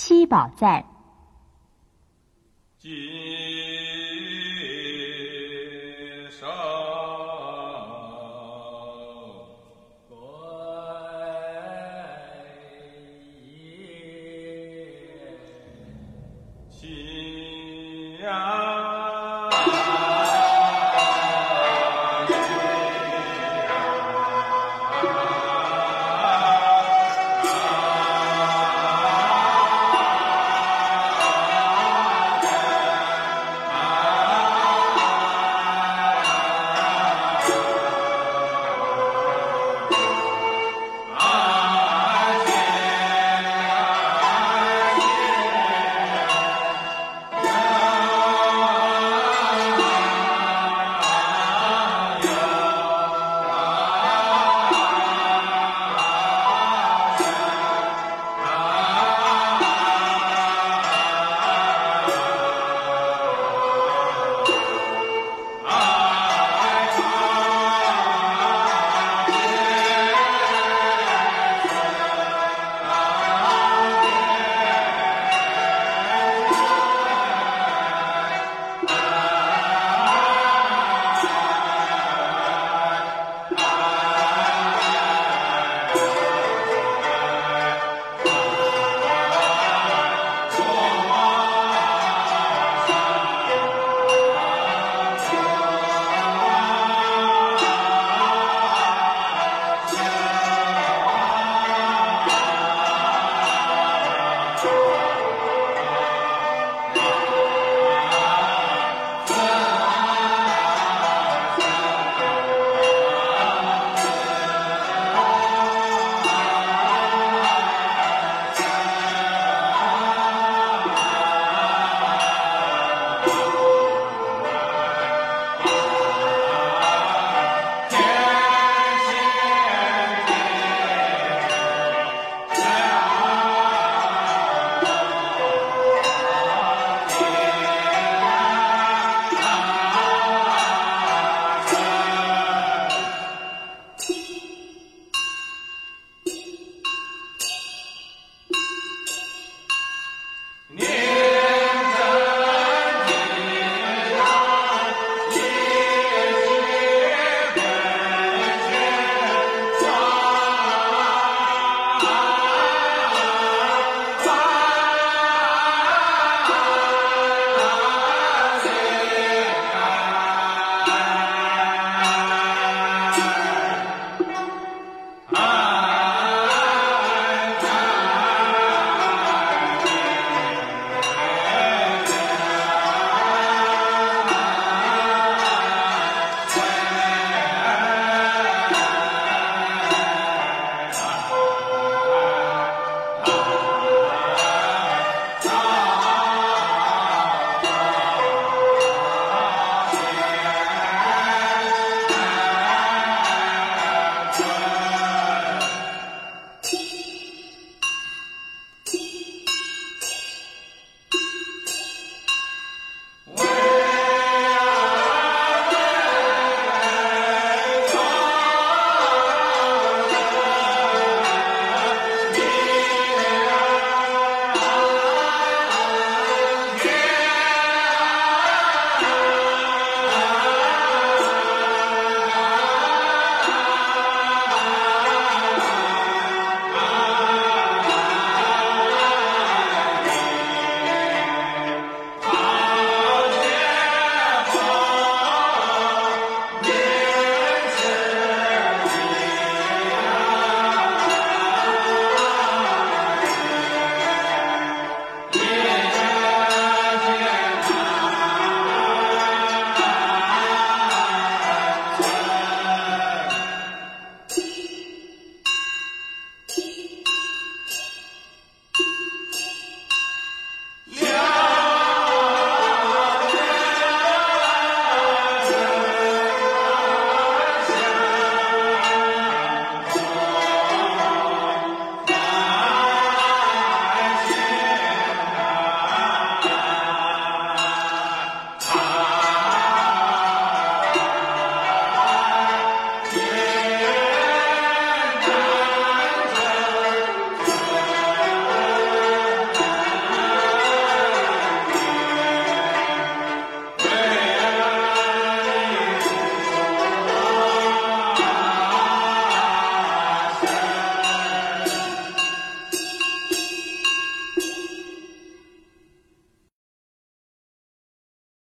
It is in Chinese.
七宝赞。今